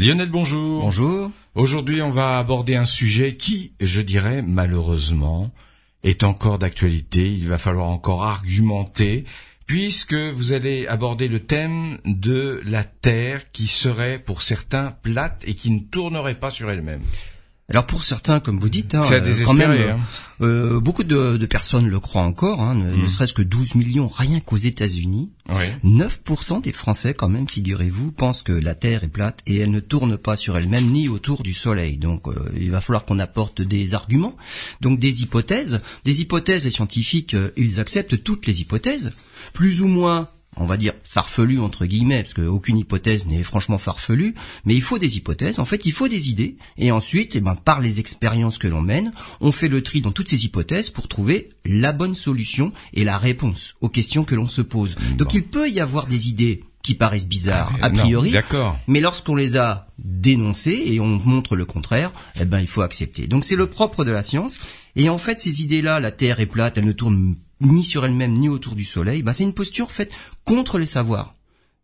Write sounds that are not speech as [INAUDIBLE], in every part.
Lionel, bonjour. Bonjour. Aujourd'hui, on va aborder un sujet qui, je dirais malheureusement, est encore d'actualité. Il va falloir encore argumenter puisque vous allez aborder le thème de la Terre qui serait pour certains plate et qui ne tournerait pas sur elle-même. Alors pour certains, comme vous dites, hein, euh, quand même, hein. euh, beaucoup de, de personnes le croient encore, hein, ne, ne serait-ce que 12 millions rien qu'aux États-Unis. Oui. 9% des Français, quand même, figurez-vous, pensent que la Terre est plate et elle ne tourne pas sur elle-même ni autour du Soleil. Donc, euh, il va falloir qu'on apporte des arguments, donc des hypothèses. Des hypothèses, les scientifiques, euh, ils acceptent toutes les hypothèses, plus ou moins on va dire farfelu entre guillemets, parce qu'aucune hypothèse n'est franchement farfelue, mais il faut des hypothèses, en fait il faut des idées, et ensuite, eh ben, par les expériences que l'on mène, on fait le tri dans toutes ces hypothèses pour trouver la bonne solution et la réponse aux questions que l'on se pose. Donc il peut y avoir des idées qui paraissent bizarres Ah, a priori, mais lorsqu'on les a dénoncées et on montre le contraire, eh ben il faut accepter. Donc c'est le propre de la science. Et en fait, ces idées-là, la Terre est plate, elle ne tourne ni sur elle-même ni autour du Soleil, bah, c'est une posture faite contre les savoirs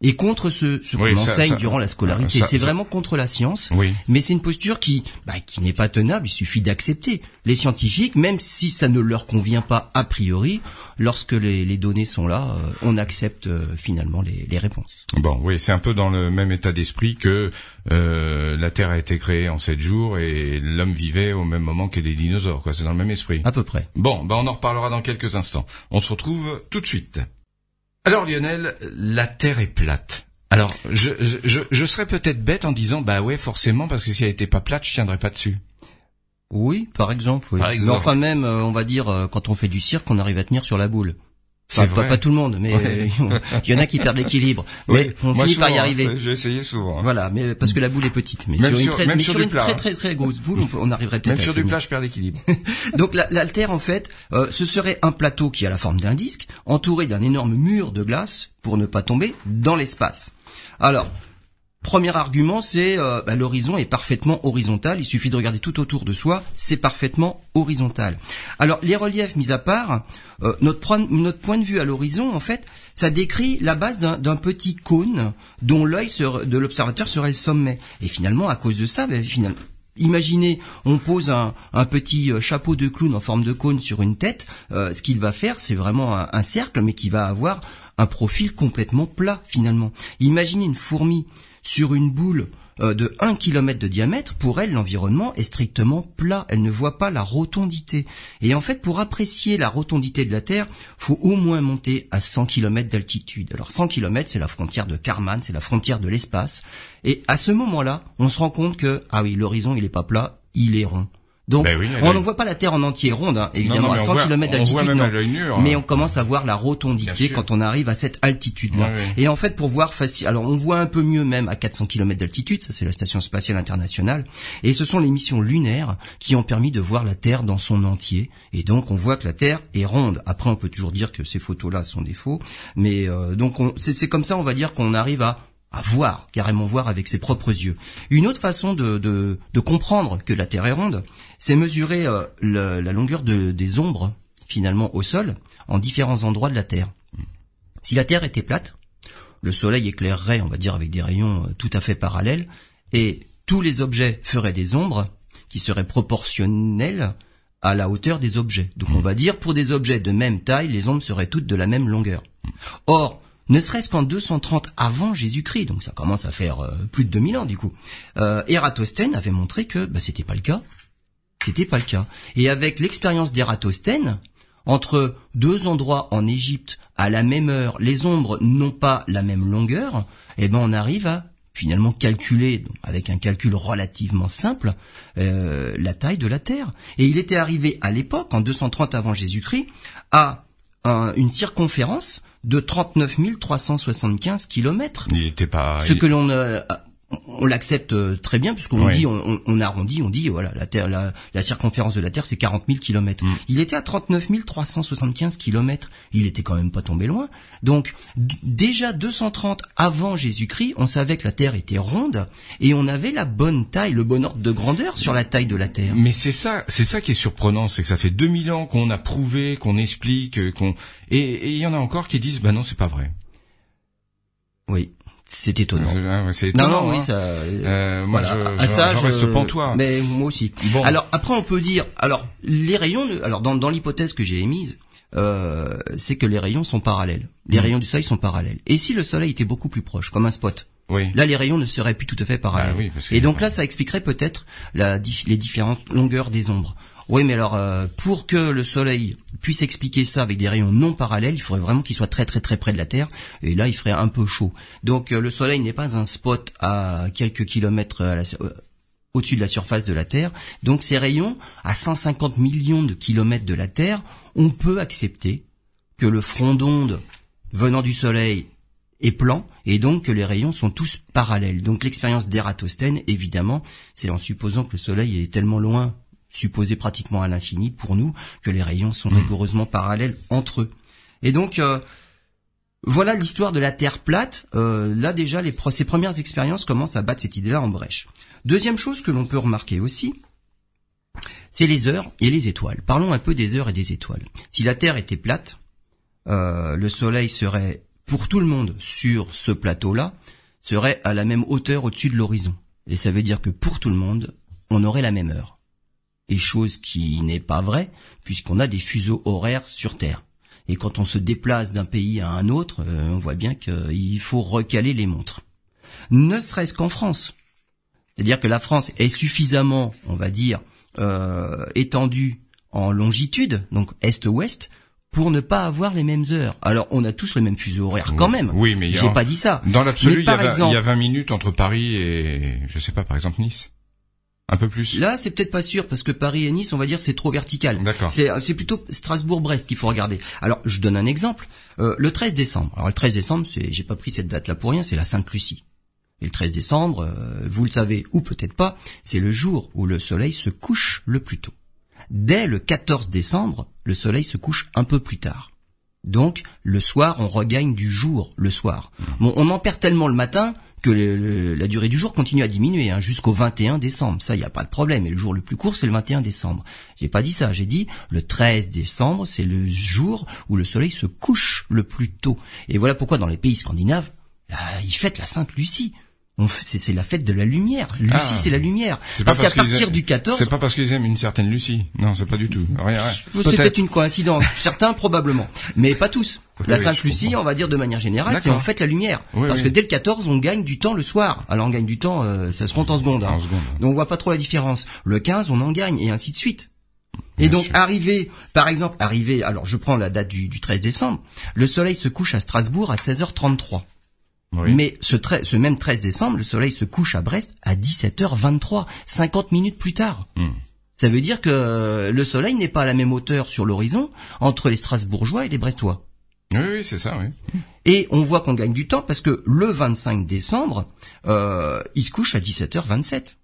et contre ce, ce qu'on Oui, enseigne ça- durant la scolarité. C'est vraiment contre la science. Oui. Mais c'est une posture qui, bah, qui n'est pas tenable. Il suffit d'accepter. Les scientifiques, même si ça ne leur convient pas a priori, lorsque les, les données sont là, euh, on accepte euh, finalement les, les réponses. Bon, oui, c'est un peu dans le même état d'esprit que euh, la Terre a été créée en sept jours et l'homme vivait au même moment que les dinosaures. Quoi, c'est dans le même esprit. À peu près. Bon, ben on en reparlera dans quelques instants. On se retrouve tout de suite. Alors Lionel, la Terre est plate. Alors, je, je, je, je serais peut-être bête en disant, bah ouais, forcément, parce que si elle était pas plate, je tiendrais pas dessus. Oui, par exemple. Oui. Par exemple. Mais enfin même, euh, on va dire, euh, quand on fait du cirque, on arrive à tenir sur la boule. C'est Enfin, pas, pas tout le monde, mais Ouais. euh, [LAUGHS] il y en a qui perdent l'équilibre. Mais on Moi, finit par y arriver. J'ai essayé souvent. Voilà, mais parce que la boule est petite. Mais Même sur une, très, même mais sur sur du une plat, très très très grosse boule, on, arriverait peut-être Même à sur du tenir. plat, je perds l'équilibre. [LAUGHS] Donc la- l'altère en fait, euh, ce serait un plateau qui a la forme d'un disque, entouré d'un énorme mur de glace pour ne pas tomber dans l'espace. Alors, premier argument, c'est euh, bah, l'horizon est parfaitement horizontal. Il suffit de regarder tout autour de soi, c'est parfaitement horizontal. Alors les reliefs mis à part, euh, notre, point- de vue à l'horizon, en fait, ça décrit la base d'un petit cône dont l'œil de l'observateur serait le sommet. Et finalement, à cause de ça, ben, Imaginez, on pose un, petit euh, chapeau de clown en forme de cône sur une tête. ce qu'il va faire, c'est vraiment un cercle, mais qui va avoir un profil complètement plat finalement. Imaginez une fourmi sur une boule euh, de 1 km de diamètre. Pour elle, l'environnement est strictement plat. Elle ne voit pas la rotondité. Et en fait, pour apprécier la rotondité de la Terre, faut au moins monter à 100 km d'altitude. Alors 100 km, c'est la frontière de Karman, c'est la frontière de l'espace. Et à ce moment-là, on se rend compte que, ah oui, l'horizon, il est pas plat, il est rond. Donc, Ben oui, on ne voit pas la Terre en entier ronde, hein, évidemment, non, à on 100 voit- km d'altitude. hein. Mais on commence à voir la rotondité quand on arrive à cette altitude-là. Et en fait, pour voir facile, alors on voit un peu mieux même à 400 km d'altitude, ça c'est la station spatiale internationale, et ce sont les missions lunaires qui ont permis de voir la Terre dans son entier. Et donc on voit que la Terre est ronde. Après, on peut toujours dire que ces photos-là sont des faux, mais euh, donc on- c'est c'est comme ça, on va dire qu'on arrive à à voir, carrément voir avec ses propres yeux. Une autre façon de, de, de comprendre que la Terre est ronde, c'est mesurer euh, le- la longueur de- des ombres, finalement, au sol, en différents endroits de la Terre. Si la Terre était plate, le Soleil éclairerait, on va dire, avec des rayons euh, tout à fait parallèles, et tous les objets feraient des ombres qui seraient proportionnelles à la hauteur des objets. Donc on va dire, pour des objets de même taille, les ombres seraient toutes de la même longueur. Or, ne serait-ce qu'en 230 avant Jésus-Christ, donc ça commence à faire euh, plus de 2000 ans du coup, euh, Ératosthène avait montré que bah, c'était pas le cas. C'était pas le cas. Et avec l'expérience d'Ératosthène, entre deux endroits en Égypte à la même heure, les ombres n'ont pas la même longueur, eh ben on arrive à finalement calculer, avec un calcul relativement simple, euh, la taille de la Terre. Et il était arrivé à l'époque, en 230 avant Jésus-Christ, à un- une circonférence de 39 375 kilomètres. Il était pas. Ce il- que l'on euh, on l'accepte euh, très bien puisqu'on Oui. dit on, on- on arrondit, on dit voilà la terre la, la circonférence de la Terre c'est 40 000 kilomètres. Mm. Il était à 39 375 kilomètres. Il était quand même pas tombé loin. Donc déjà 230 avant Jésus-Christ, on savait que la Terre était ronde et on avait la bonne taille, le bon ordre de grandeur sur la taille de la Terre. Mais c'est ça, c'est ça qui est surprenant, c'est que ça fait 2000 ans qu'on a prouvé, qu'on explique, euh, qu'on et et il y en a encore qui disent bah non, c'est pas vrai. Oui. C'est étonnant. C'est Non, étonnant, non, oui, hein. ça. Euh, moi, voilà. je, À je- ça, je- reste pantois. Mais moi aussi. Bon. Alors après, on peut dire, alors les rayons, alors dans, dans l'hypothèse que j'ai émise, euh, c'est que les rayons sont parallèles. Les Mm. rayons du Soleil sont parallèles. Et si le Soleil était beaucoup plus proche, comme un spot, Oui. là les rayons ne seraient plus tout à fait parallèles. Bah oui, parce que- Et donc là, ça expliquerait peut-être la les différentes longueurs des ombres. Oui, mais alors euh, pour que le Soleil puisse expliquer ça avec des rayons non parallèles, il faudrait vraiment qu'il soit très très très près de la Terre, et là il ferait un peu chaud. Donc euh, le Soleil n'est pas un spot à quelques kilomètres sur- euh, au-dessus de la surface de la Terre. Donc ces rayons, à 150 millions de kilomètres de la Terre, on peut accepter que le front d'onde venant du Soleil est plan et donc que les rayons sont tous parallèles. Donc l'expérience d'Ératosthène, évidemment, c'est en supposant que le Soleil est tellement loin, supposé pratiquement à l'infini pour nous, que les rayons sont rigoureusement parallèles entre eux. Et donc euh, voilà l'histoire de la Terre plate. Euh, là déjà, les ces premières expériences commencent à battre cette idée-là en brèche. Deuxième chose que l'on peut remarquer aussi, c'est les heures et les étoiles. Parlons un peu des heures et des étoiles. Si la Terre était plate, euh, le Soleil serait pour tout le monde sur ce plateau-là, serait à la même hauteur au-dessus de l'horizon. Et ça veut dire que pour tout le monde, on aurait la même heure. Et chose qui n'est pas vraie, puisqu'on a des fuseaux horaires sur Terre. Et quand on se déplace d'un pays à un autre, euh, on voit bien qu'il faut recaler les montres. Ne serait-ce qu'en France. C'est-à-dire que la France est suffisamment, on va dire, euh, étendue en longitude, donc est-ouest, pour ne pas avoir les mêmes heures. Alors, on a tous le même fuseau horaire quand même. Oui, mais il y a- j'ai pas dit ça. Dans l'absolu, Mais il y, a par 20 exemple- il y a 20 minutes entre Paris et, je sais pas, par exemple Nice. Un peu plus. Là, c'est peut-être pas sûr parce que Paris et Nice, on va dire, c'est trop vertical. D'accord. C'est c'est plutôt Strasbourg-Brest qu'il faut regarder. Alors, je donne un exemple. Euh, le 13 décembre. Alors, le 13 décembre, c'est, j'ai pas pris cette date-là pour rien, c'est la Sainte-Lucie. Et le 13 décembre, euh, vous le savez ou peut-être pas, c'est le jour où le soleil se couche le plus tôt. Dès le 14 décembre, le soleil se couche un peu plus tard. Donc, le soir, on regagne du jour, le soir. Bon, on en perd tellement le matin que le- le- la durée du jour continue à diminuer hein, jusqu'au 21 décembre. Ça, il n'y a pas de problème. Et le jour le plus court, c'est le 21 décembre. J'ai pas dit ça. J'ai dit le 13 décembre, c'est le jour où le soleil se couche le plus tôt. Et voilà pourquoi dans les pays scandinaves, là, ils fêtent la Sainte Lucie. C'est la fête de la lumière. Lucie, Ah. c'est la lumière. Parce qu'à partir aiment- du 14, C'est pas parce qu'ils aiment une certaine Lucie. Non, c'est pas du tout. Rien, rien. c'est Peut-être. une coïncidence. [LAUGHS] Certains probablement, mais pas tous. La Sainte Lucie, comprends. on va dire de manière générale, c'est en fait la lumière. Oui, Parce oui. que dès le 14, on gagne du temps le soir. Alors on gagne du temps, euh, ça se compte en secondes. hein. En secondes. Donc on voit pas trop la différence. Le 15, on en gagne et ainsi de suite. Et Bien donc sûr. arrivé, par exemple, arrivé, alors je prends la date du, du 13 décembre, le soleil se couche à Strasbourg à 16h33. Oui. Mais ce, même 13 décembre, le soleil se couche à Brest à 17h23, 50 minutes plus tard. Hmm. Ça veut dire que le soleil n'est pas à la même hauteur sur l'horizon entre les Strasbourgeois et les Brestois. Oui, oui, c'est ça, oui. Et on voit qu'on gagne du temps parce que le 25 décembre, euh, il se couche à 17h27.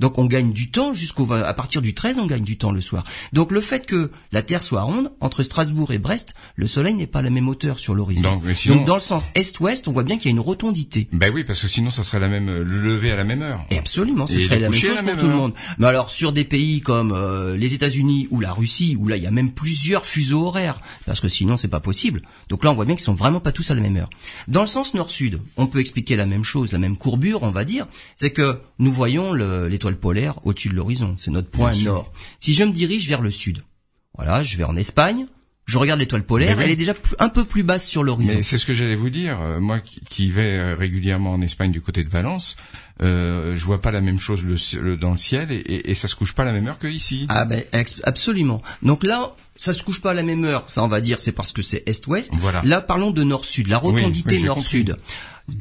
Donc on gagne du temps jusqu'au à partir du 13, on gagne du temps le soir. Donc le fait que la Terre soit ronde entre Strasbourg et Brest, le soleil n'est pas à la même hauteur sur l'horizon. Donc, mais sinon- Donc dans le sens est-ouest, on voit bien qu'il y a une rotondité. Ben oui, parce que sinon, ça serait la même, le lever à la même heure. Et absolument, ce Et serait la même chose la pour tout le monde. Mais alors sur des pays comme euh, les États-Unis ou la Russie, où là il y a même plusieurs fuseaux horaires, parce que sinon c'est pas possible. Donc là on voit bien qu'ils sont vraiment pas tous à la même heure. Dans le sens nord-sud, on peut expliquer la même chose, la même courbure, on va dire, c'est que nous voyons le- l'étoile polaire au-dessus de l'horizon, c'est notre point Bien sûr. nord. Si je me dirige vers le sud, voilà, je vais en Espagne, je regarde l'étoile polaire, oui. elle est déjà un peu plus basse sur l'horizon. Mais c'est ce que j'allais vous dire. Euh, moi, qui, vais euh, régulièrement en Espagne du côté de Valence, euh, je vois pas la même chose le, le- dans le ciel et, et, et ça se couche pas à la même heure que ici. Ah ben absolument. Donc là, ça se couche pas à la même heure. Ça, on va dire, c'est parce que c'est est-ouest. Voilà. Là, parlons de nord-sud, la rotondité oui, nord-sud.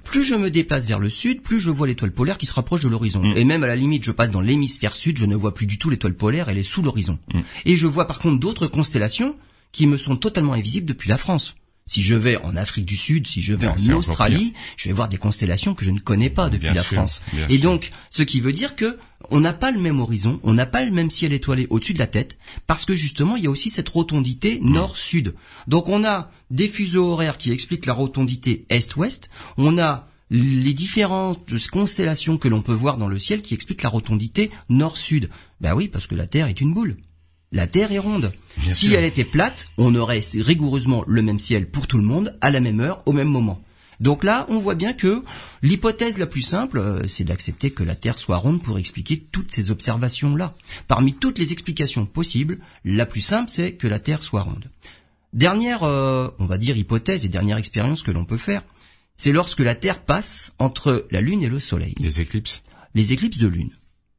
Plus je me déplace vers le sud, plus je vois l'étoile polaire qui se rapproche de l'horizon. Mm. Et même à la limite, je passe dans l'hémisphère sud, je ne vois plus du tout l'étoile polaire, elle est sous l'horizon. Mm. Et je vois par contre d'autres constellations qui me sont totalement invisibles depuis la France. Si je vais en Afrique du Sud, si je vais en Australie, je vais voir des constellations que je ne connais pas depuis Bien la sûr, France. Et sûr. donc, ce qui veut dire que on n'a pas le même horizon, on n'a pas le même ciel étoilé au-dessus de la tête, parce que justement, il y a aussi cette rotondité nord-sud. Donc, on a des fuseaux horaires qui expliquent la rotondité est-ouest, on a les différentes constellations que l'on peut voir dans le ciel qui expliquent la rotondité nord-sud. Ben oui, parce que la Terre est une boule. La Terre est ronde. Bien si sûr. elle était plate, on aurait rigoureusement le même ciel pour tout le monde, à la même heure, au même moment. Donc là, on voit bien que l'hypothèse la plus simple, euh, c'est d'accepter que la Terre soit ronde pour expliquer toutes ces observations-là. Parmi toutes les explications possibles, la plus simple, c'est que la Terre soit ronde. Dernière, euh, on va dire, hypothèse et dernière expérience que l'on peut faire, c'est lorsque la Terre passe entre la Lune et le Soleil. Les éclipses Les éclipses de Lune,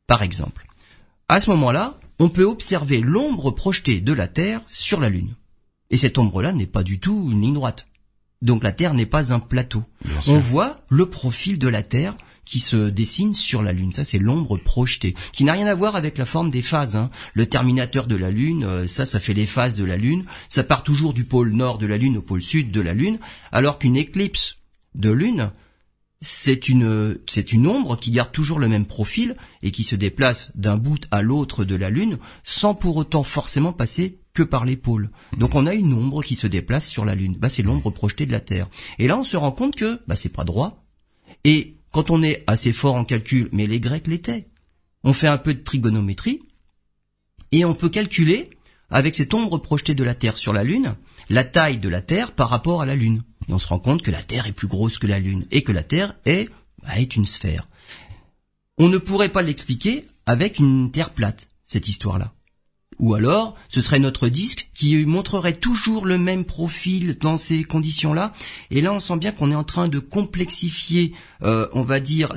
par exemple. À ce moment-là, on peut observer l'ombre projetée de la Terre sur la Lune. Et cette ombre-là n'est pas du tout une ligne droite. Donc la Terre n'est pas un plateau. On voit le profil de la Terre qui se dessine sur la Lune. Ça, c'est l'ombre projetée, qui n'a rien à voir avec la forme des phases. Hein. Le terminateur de la Lune, euh, ça, ça fait les phases de la Lune. Ça part toujours du pôle nord de la Lune au pôle sud de la Lune, alors qu'une éclipse de Lune, c'est une, c'est une ombre qui garde toujours le même profil et qui se déplace d'un bout à l'autre de la Lune sans pour autant forcément passer que par les pôles. Donc on a une ombre qui se déplace sur la Lune. Bah, c'est l'ombre projetée de la Terre. Et là, on se rend compte que bah, c'est pas droit. Et quand on est assez fort en calcul, mais les Grecs l'étaient, on fait un peu de trigonométrie et on peut calculer avec cette ombre projetée de la Terre sur la Lune la taille de la Terre par rapport à la Lune. Et on se rend compte que la Terre est plus grosse que la Lune et que la Terre est, bah, est une sphère. On ne pourrait pas l'expliquer avec une Terre plate, cette histoire-là. Ou alors, ce serait notre disque qui montrerait toujours le même profil dans ces conditions-là. Et là, on sent bien qu'on est en train de complexifier, euh, on va dire,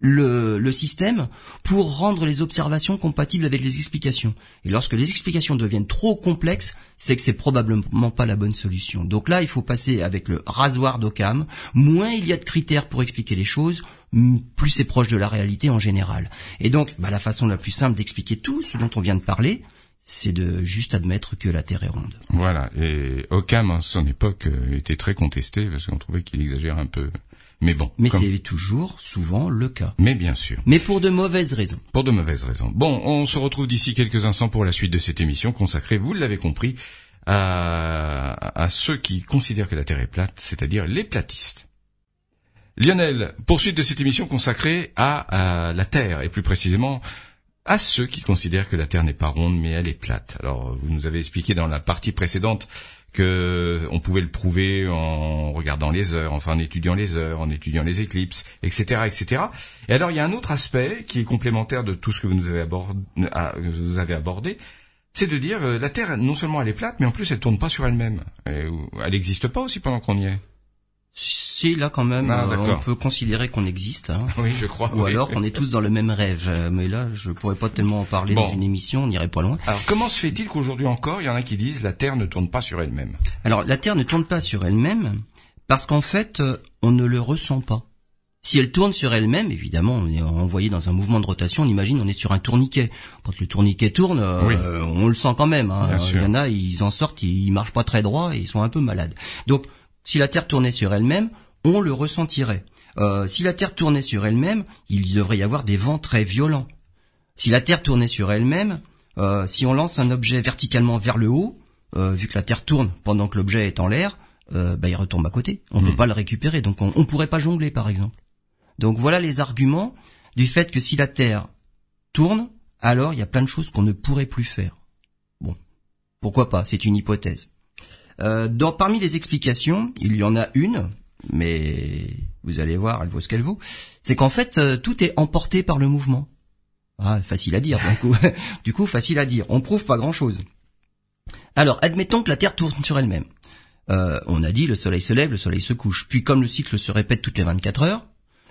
le, le, système pour rendre les observations compatibles avec les explications. Et lorsque les explications deviennent trop complexes, c'est que c'est probablement pas la bonne solution. Donc là, il faut passer avec le rasoir d'Occam. Moins il y a de critères pour expliquer les choses, plus c'est proche de la réalité en général. Et donc, bah, la façon la plus simple d'expliquer tout ce dont on vient de parler, c'est de juste admettre que la Terre est ronde. Voilà. Et Occam, à son époque, euh, était très contesté parce qu'on trouvait qu'il exagère un peu. Mais bon. Mais c'est toujours souvent le cas. Mais bien sûr. Mais pour de mauvaises raisons. Pour de mauvaises raisons. Bon, on se retrouve d'ici quelques instants pour la suite de cette émission consacrée, vous l'avez compris, à, à ceux qui considèrent que la Terre est plate, c'est-à-dire les platistes. Lionel, poursuite de cette émission consacrée à, à la Terre, et plus précisément à ceux qui considèrent que la Terre n'est pas ronde mais elle est plate. Alors, vous nous avez expliqué dans la partie précédente que on pouvait le prouver en regardant les heures, enfin en étudiant les heures, en étudiant les éclipses, etc., etc. Et alors il y a un autre aspect qui est complémentaire de tout ce que vous nous avez abordé, c'est de dire euh, la Terre non seulement elle est plate, mais en plus elle tourne pas sur elle-même. Elle n'existe pas aussi pendant qu'on y est. Si là quand même, ah, euh, on peut considérer qu'on existe. Hein. [LAUGHS] Oui, je crois. Ou alors qu'on est tous dans le même rêve. Euh, mais là, je pourrais pas tellement en parler dans une émission, on n'irait pas loin. Alors comment se fait-il qu'aujourd'hui encore, il y en a qui disent la Terre ne tourne pas sur elle-même? Alors la Terre ne tourne pas sur elle-même parce qu'en fait, euh, on ne le ressent pas. Si elle tourne sur elle-même, évidemment, on est envoyé dans un mouvement de rotation. On imagine, on est sur un tourniquet. Quand le tourniquet tourne, on le sent quand même. Hein. Il y en a, ils en sortent, ils marchent pas très droit et ils sont un peu malades. Donc si la Terre tournait sur elle-même, on le ressentirait. Euh, si la Terre tournait sur elle-même, il devrait y avoir des vents très violents. Si la Terre tournait sur elle-même, euh, si on lance un objet verticalement vers le haut, euh, vu que la Terre tourne pendant que l'objet est en l'air, bah, il retombe à côté. On ne peut hmm. pas le récupérer, donc on ne pourrait pas jongler, par exemple. Donc voilà les arguments du fait que si la Terre tourne, alors il y a plein de choses qu'on ne pourrait plus faire. Bon, pourquoi pas, c'est une hypothèse. Euh, dans, parmi les explications, il y en a une, mais vous allez voir, elle vaut ce qu'elle vaut. C'est qu'en fait, euh, tout est emporté par le mouvement. Ah, facile à dire. Du coup, [LAUGHS] du coup, facile à dire. On prouve pas grand-chose. Alors, admettons que la Terre tourne sur elle-même. Euh, on a dit le Soleil se lève, le Soleil se couche. Puis, comme le cycle se répète toutes les 24 heures,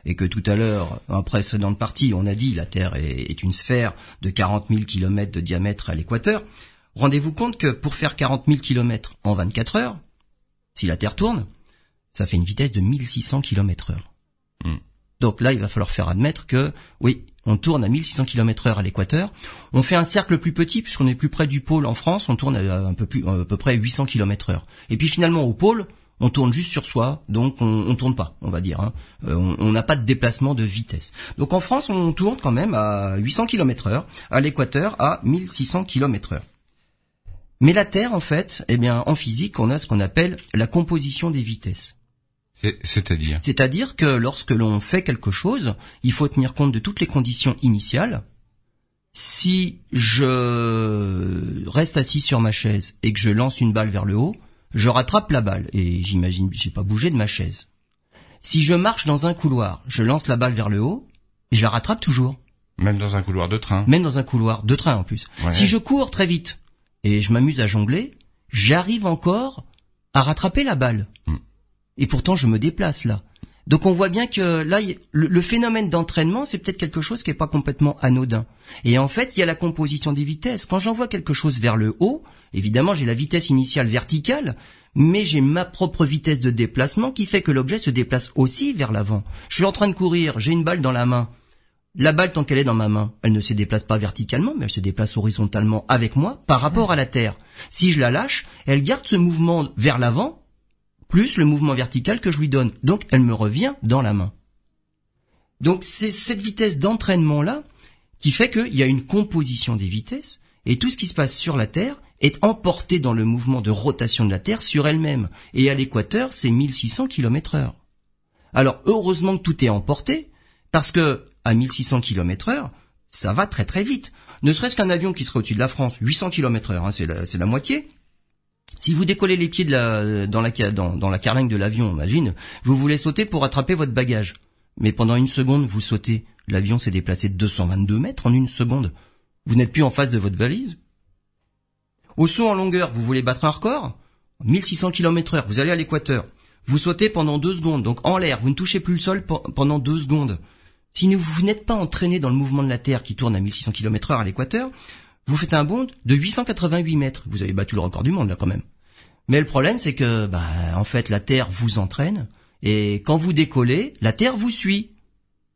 et que tout à l'heure, en précédente partie, on a dit la Terre est, est une sphère de 40 000 km de diamètre à l'équateur, Rendez-vous compte que pour faire 40 000 km en 24 heures, si la Terre tourne, ça fait une vitesse de 1600 km heure. Donc là, il va falloir faire admettre que, oui, on tourne à 1600 km heure à l'équateur. On fait un cercle plus petit puisqu'on est plus près du pôle en France. On tourne à un peu plus, à peu près 800 km heure. Et puis finalement, au pôle, on tourne juste sur soi, donc on, on tourne pas, on va dire. Hein. Euh, on n'a pas de déplacement de vitesse. Donc en France, on tourne quand même à 800 km heure, à l'équateur à 1600 km heure. Mais la Terre, en fait, eh bien, en physique, on a ce qu'on appelle la composition des vitesses. C'est-à-dire C'est-à-dire que lorsque l'on fait quelque chose, il faut tenir compte de toutes les conditions initiales. Si je reste assis sur ma chaise et que je lance une balle vers le haut, je rattrape la balle et j'imagine, j'ai pas bougé de ma chaise. Si je marche dans un couloir, je lance la balle vers le haut, je la rattrape toujours. Même dans un couloir de train. Même dans un couloir de train en plus. Ouais. Si je cours très vite et je m'amuse à jongler, j'arrive encore à rattraper la balle. Hmm. Et pourtant, je me déplace là. Donc on voit bien que là, le, phénomène d'entraînement, c'est peut-être quelque chose qui est pas complètement anodin. Et en fait, il y a la composition des vitesses. Quand j'envoie quelque chose vers le haut, évidemment, j'ai la vitesse initiale verticale, mais j'ai ma propre vitesse de déplacement qui fait que l'objet se déplace aussi vers l'avant. Je suis en train de courir, j'ai une balle dans la main. La balle, tant qu'elle est dans ma main, elle ne se déplace pas verticalement, mais elle se déplace horizontalement avec moi par rapport à la Terre. Si je la lâche, elle garde ce mouvement vers l'avant, plus le mouvement vertical que je lui donne. Donc, elle me revient dans la main. Donc, c'est cette vitesse d'entraînement-là qui fait qu'il y a une composition des vitesses, et tout ce qui se passe sur la Terre est emporté dans le mouvement de rotation de la Terre sur elle-même. Et à l'équateur, c'est 1600 km heure. Alors, heureusement que tout est emporté, parce que à 1600 km heure, ça va très très vite. Ne serait-ce qu'un avion qui serait au-dessus de la France, 800 km heure, c'est la moitié. Si vous décollez les pieds de la, dans, la, dans, dans la carlingue de l'avion, imagine, vous voulez sauter pour attraper votre bagage. Mais pendant une seconde, vous sautez. L'avion s'est déplacé de 222 mètres en une seconde. Vous n'êtes plus en face de votre valise. Au saut en longueur, vous voulez battre un record? 1600 km heure, vous allez à l'équateur. Vous sautez pendant deux secondes, donc en l'air, vous ne touchez plus le sol pe- pendant deux secondes. Si vous n'êtes pas entraîné dans le mouvement de la Terre qui tourne à 1600 km heure à l'équateur, vous faites un bond de 888 mètres. Vous avez battu le record du monde là quand même. Mais le problème c'est que, bah, en fait, la Terre vous entraîne et quand vous décollez, la Terre vous suit.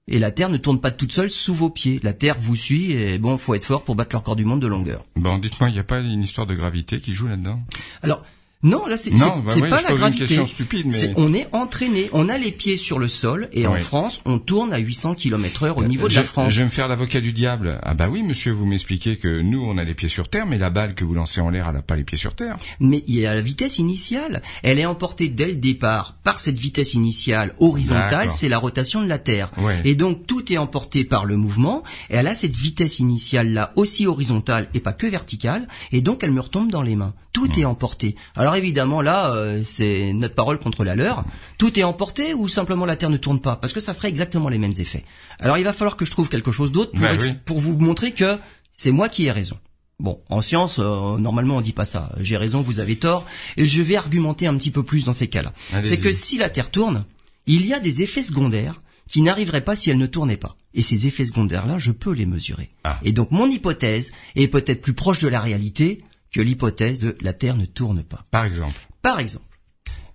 Et la Terre ne tourne pas toute seule sous vos pieds. La Terre vous suit et bon, faut être fort pour battre le record du monde de longueur. Bon, dites-moi, il n'y a pas une histoire de gravité qui joue là-dedans? Alors, non, là c'est bah oui, pas je la pose une gravité. question stupide, mais- On est entraîné, on a les pieds sur le sol et en. France, on tourne à 800 km heure au niveau de la France. Je vais me faire l'avocat du diable. Ah bah oui, monsieur, vous m'expliquez que nous, on a les pieds sur terre, mais la balle que vous lancez en l'air, elle n'a pas les pieds sur terre. Mais il y a la vitesse initiale. Elle est emportée dès le départ par cette vitesse initiale horizontale, c'est la rotation de la Terre. Ouais. Et donc tout est emporté par le mouvement, et elle a cette vitesse initiale là aussi horizontale et pas que verticale, et donc elle me retombe dans les mains. Tout est emporté. Alors évidemment là, euh, c'est notre parole contre la leur. Tout est emporté ou simplement la Terre ne tourne pas, parce que ça ferait exactement les mêmes effets. Alors il va falloir que je trouve quelque chose d'autre pour, Bah oui. pour vous montrer que c'est moi qui ai raison. Bon, en science, euh, normalement on dit pas ça. J'ai raison, vous avez tort. Et je vais argumenter un petit peu plus dans ces cas-là. C'est que si la Terre tourne, il y a des effets secondaires qui n'arriveraient pas si elle ne tournait pas. Et ces effets secondaires-là, je peux les mesurer. Ah. Et donc mon hypothèse est peut-être plus proche de la réalité que l'hypothèse de la Terre ne tourne pas. Par exemple. Par exemple,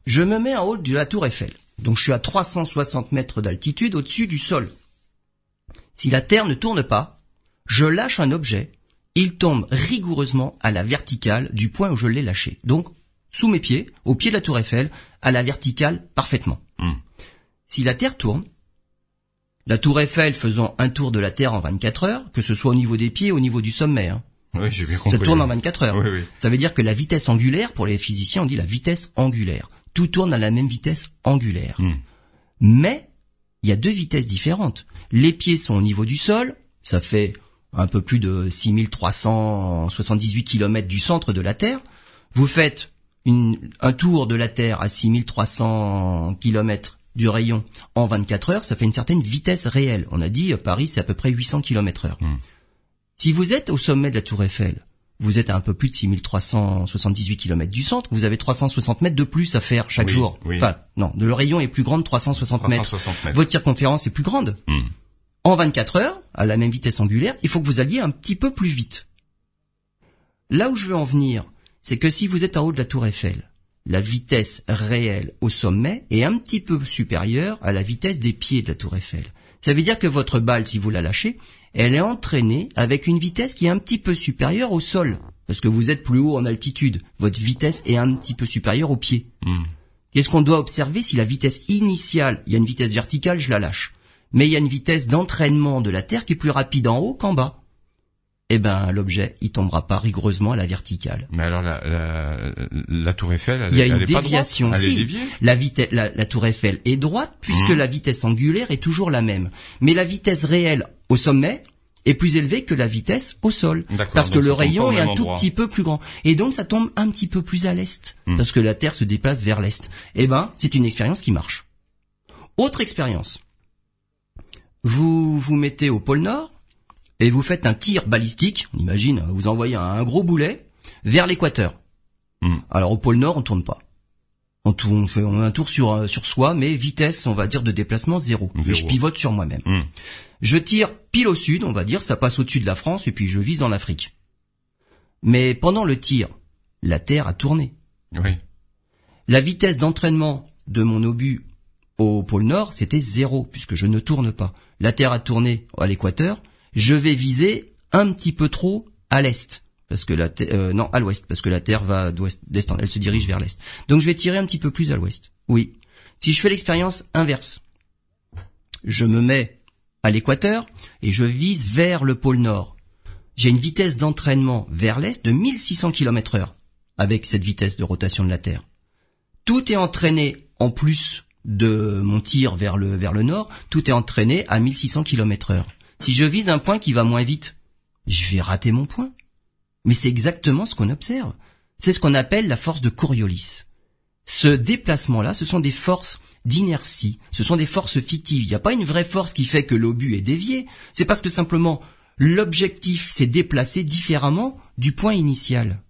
je me mets en haut de la tour Eiffel. Donc je suis à 360 mètres d'altitude au-dessus du sol. Si la Terre ne tourne pas, je lâche un objet, il tombe rigoureusement à la verticale du point où je l'ai lâché. Donc, sous mes pieds, au pied de la tour Eiffel, à la verticale parfaitement. Hmm. Si la Terre tourne, la tour Eiffel faisant un tour de la Terre en 24 heures, que ce soit au niveau des pieds, au niveau du sommet, hein, Oui, j'ai bien compris. ça tourne en 24 heures. Oui, oui. Ça veut dire que la vitesse angulaire, pour les physiciens, on dit la vitesse angulaire. Tout tourne à la même vitesse angulaire. Hmm. Mais, il y a deux vitesses différentes. Les pieds sont au niveau du sol, ça fait un peu plus de 6378 km du centre de la Terre. Vous faites une- un tour de la Terre à 6300 km du rayon en 24 heures, ça fait une certaine vitesse réelle. On a dit, Paris, c'est à peu près 800 km heure. Hmm. Si vous êtes au sommet de la Tour Eiffel, vous êtes à un peu plus de 6378 km du centre, vous avez 360 mètres de plus à faire chaque Oui, jour. oui. Enfin, non, le rayon est plus grand de 360 mètres. 360 mètres. Votre circonférence est plus grande. Hmm. En 24 heures, à la même vitesse angulaire, il faut que vous alliez un petit peu plus vite. Là où je veux en venir, c'est que si vous êtes en haut de la tour Eiffel, la vitesse réelle au sommet est un petit peu supérieure à la vitesse des pieds de la tour Eiffel. Ça veut dire que votre balle, si vous la lâchez, elle est entraînée avec une vitesse qui est un petit peu supérieure au sol. Parce que vous êtes plus haut en altitude. Votre vitesse est un petit peu supérieure au pied. Hmm. Qu'est-ce qu'on doit observer si la vitesse initiale, il y a une vitesse verticale, je la lâche. Mais il y a une vitesse d'entraînement de la Terre qui est plus rapide en haut qu'en bas. Eh ben, l'objet, il tombera pas rigoureusement à la verticale. Mais alors, la, la, la tour Eiffel, elle, Il y a elle une est pas droite déviation. Elle Si. est La, vitesse, la, la tour Eiffel est droite puisque Mhm. la vitesse angulaire est toujours la même. Mais la vitesse réelle au sommet est plus élevée que la vitesse au sol. Parce que le rayon est un tout petit peu plus grand. Et donc ça tombe un petit peu plus à l'est. Mhm. Parce que la Terre se déplace vers l'est. Eh ben, c'est une expérience qui marche. Autre expérience. Vous vous mettez au pôle Nord et vous faites un tir balistique. On imagine, vous envoyez un gros boulet vers l'équateur. Hmm. Alors au pôle Nord, on tourne pas. On, tourne, on fait on a un tour sur euh, sur soi, mais vitesse, on va dire de déplacement zéro. Et Zéro. je pivote sur moi-même. Hmm. Je tire pile au sud, on va dire, ça passe au-dessus de la France et puis je vise en Afrique. Mais pendant le tir, la Terre a tourné. Oui. La vitesse d'entraînement de mon obus au pôle Nord, c'était zéro, puisque je ne tourne pas. La Terre a tourné à l'équateur, je vais viser un petit peu trop à l'est. Parce que la euh, non, à l'ouest, parce que la Terre va d'ouest, d'est en, elle se dirige vers l'est. Donc je vais tirer un petit peu plus à l'ouest. Oui. Si je fais l'expérience inverse, je me mets à l'équateur et je vise vers le pôle Nord. J'ai une vitesse d'entraînement vers l'est de 1600 km heure avec cette vitesse de rotation de la Terre. Tout est entraîné en plus de mon tir vers le vers le nord, tout est entraîné à 1600 km heure. Si je vise un point qui va moins vite, je vais rater mon point. Mais c'est exactement ce qu'on observe. C'est ce qu'on appelle la force de Coriolis. Ce déplacement-là, ce sont des forces d'inertie, ce sont des forces fictives. Il n'y a pas une vraie force qui fait que l'obus est dévié. C'est parce que simplement l'objectif s'est déplacé différemment du point initial.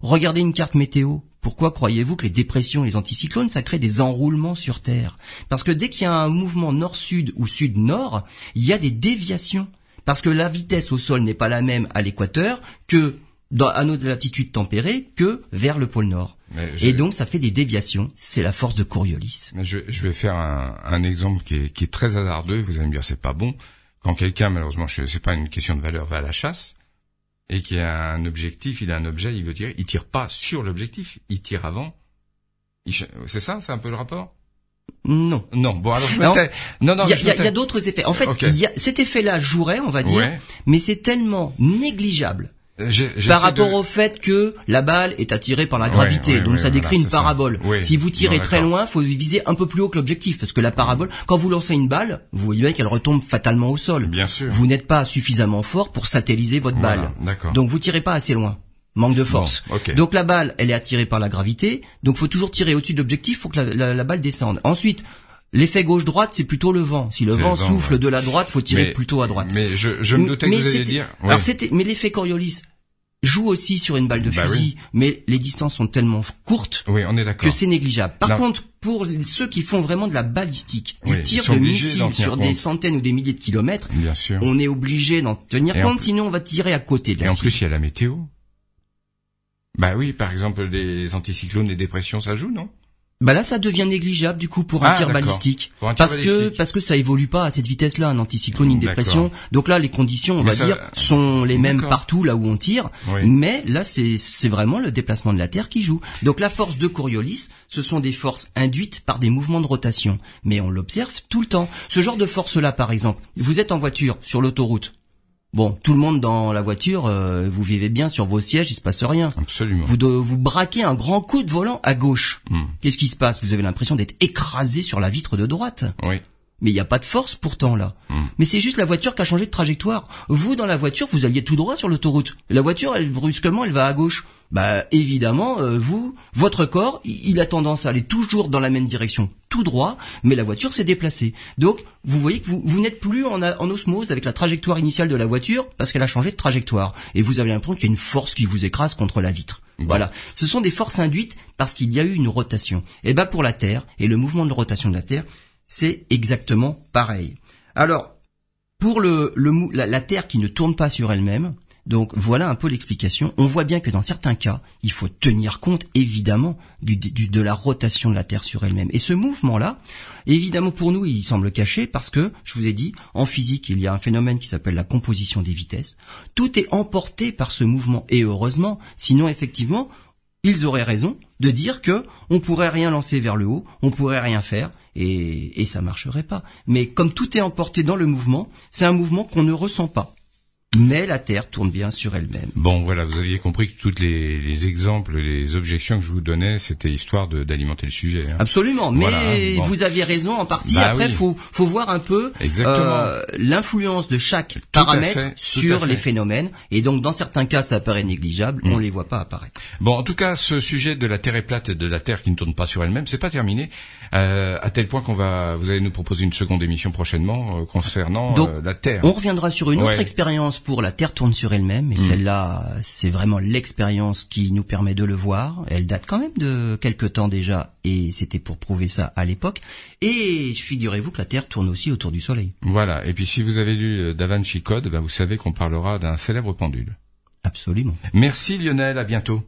Regardez une carte météo. Pourquoi croyez-vous que les dépressions et les anticyclones, ça crée des enroulements sur Terre? Parce que dès qu'il y a un mouvement nord-sud ou sud-nord, il y a des déviations. Parce que la vitesse au sol n'est pas la même à l'équateur que dans, à notre latitude tempérée que vers le pôle Nord. Je- Et donc ça fait des déviations. C'est la force de Coriolis. Mais Je, je vais faire un, un exemple qui est, qui est très hasardeux. Vous allez me dire c'est pas bon. Quand quelqu'un, malheureusement, c'est pas une question de valeur, va à la chasse et qui a un objectif, il a un objet, il veut tirer, il tire pas sur l'objectif, il tire avant. C'est ça, c'est un peu le rapport? Non. Non. Bon alors je Non. Non non. Il y a, d'autres effets. En fait, y a, cet effet-là jouerait, on va dire, Ouais. mais c'est tellement négligeable Euh, par rapport de- au fait que la balle est attirée par la gravité. ouais, donc ouais, ça décrit voilà, une parabole. Si vous tirez très loin, faut viser un peu plus haut que l'objectif parce que la parabole, quand vous lancez une balle, vous voyez bien qu'elle retombe fatalement au sol. Bien sûr. Vous n'êtes pas suffisamment fort pour satelliser votre Voilà, balle. d'accord. Donc vous tirez pas assez loin. Manque de force. Bon, ok. Donc la balle, elle est attirée par la gravité. Donc faut toujours tirer au-dessus de l'objectif, faut que la, la- la balle descende. Ensuite, l'effet gauche-droite, c'est plutôt le vent. Si le vent le vent, souffle ouais. de la droite, faut tirer Mais- plutôt à droite. Mais je, je me doutais que Mais vous alliez dire. Alors c'était, mais l'effet Coriolis joue aussi sur une balle de Bah fusil, mais les distances sont tellement courtes Oui, on est d'accord. que c'est négligeable. Par Non. contre, pour ceux qui font vraiment de la balistique, du Oui, tir de missiles sur des centaines ou des milliers de kilomètres, Bien sûr. on est obligé d'en tenir Et en compte, sinon on va tirer à côté de Et la en cible. plus, il y a la météo. Bah oui, par exemple, des anticyclones, des dépressions, ça joue, non? Bah là, ça devient négligeable du coup pour un Ah, tir balistique, Pour un tir parce que parce que ça évolue pas à cette vitesse-là, un anticyclone, une dépression. Donc là, les conditions, on Mais va ça- dire, sont les mêmes partout là où on tire. Oui. Mais là, c'est c'est vraiment le déplacement de la Terre qui joue. Donc la force de Coriolis, ce sont des forces induites par des mouvements de rotation. Mais on l'observe tout le temps. Ce genre de force-là, par exemple, vous êtes en voiture sur l'autoroute. Bon, tout le monde dans la voiture, euh, vous vivez bien sur vos sièges, il se passe rien. Absolument. Vous, de- vous braquez un grand coup de volant à gauche. Hmm. Qu'est-ce qui se passe? Vous avez l'impression d'être écrasé sur la vitre de droite. Oui. Mais il n'y a pas de force pourtant là. Hmm. Mais c'est juste la voiture qui a changé de trajectoire. Vous dans la voiture, vous alliez tout droit sur l'autoroute. La voiture, elle brusquement, elle va à gauche. Bah évidemment, euh, vous, votre corps, il a tendance à aller toujours dans la même direction, tout droit, mais la voiture s'est déplacée. Donc vous voyez que vous, vous n'êtes plus en, a- en osmose avec la trajectoire initiale de la voiture parce qu'elle a changé de trajectoire. Et vous avez l'impression qu'il y a une force qui vous écrase contre la vitre. Voilà. Ce sont des forces induites parce qu'il y a eu une rotation. Et ben pour la Terre et le mouvement de rotation de la Terre, c'est exactement pareil. Alors, pour le, le la Terre qui ne tourne pas sur elle-même, donc voilà un peu l'explication. On voit bien que dans certains cas, il faut tenir compte évidemment de la rotation de la Terre sur elle-même. Et ce mouvement-là, évidemment pour nous, il semble caché parce que, je vous ai dit, en physique, il y a un phénomène qui s'appelle la composition des vitesses. Tout est emporté par ce mouvement et heureusement, sinon effectivement, ils auraient raison de dire que on pourrait rien lancer vers le haut, on pourrait rien faire et, et ça marcherait pas. Mais comme tout est emporté dans le mouvement, c'est un mouvement qu'on ne ressent pas. Mais la Terre tourne bien sur elle-même. Bon, voilà, vous aviez compris que tous les, les, exemples, les objections que je vous donnais, c'était histoire d'alimenter le sujet. Hein. Absolument, mais vous aviez raison en partie. Bah Après, faut faut voir un peu euh, l'influence de chaque paramètre sur les phénomènes. Et donc, dans certains cas, ça apparaît négligeable, on mm. les voit pas apparaître. Bon, en tout cas, ce sujet de la Terre est plate et de la Terre qui ne tourne pas sur elle-même, c'est pas terminé. Euh, à tel point qu'on va, vous allez nous proposer une seconde émission prochainement euh, concernant euh, la Terre. On reviendra sur une autre expérience pour la Terre tourne sur elle-même, et mm. celle-là, c'est vraiment l'expérience qui nous permet de le voir. Elle date quand même de quelques temps déjà, et c'était pour prouver ça à l'époque. Et figurez-vous que la Terre tourne aussi autour du Soleil. Voilà. Et puis si vous avez lu Da Vinci Code, ben vous savez qu'on parlera d'un célèbre pendule. Absolument. Merci Lionel, à bientôt.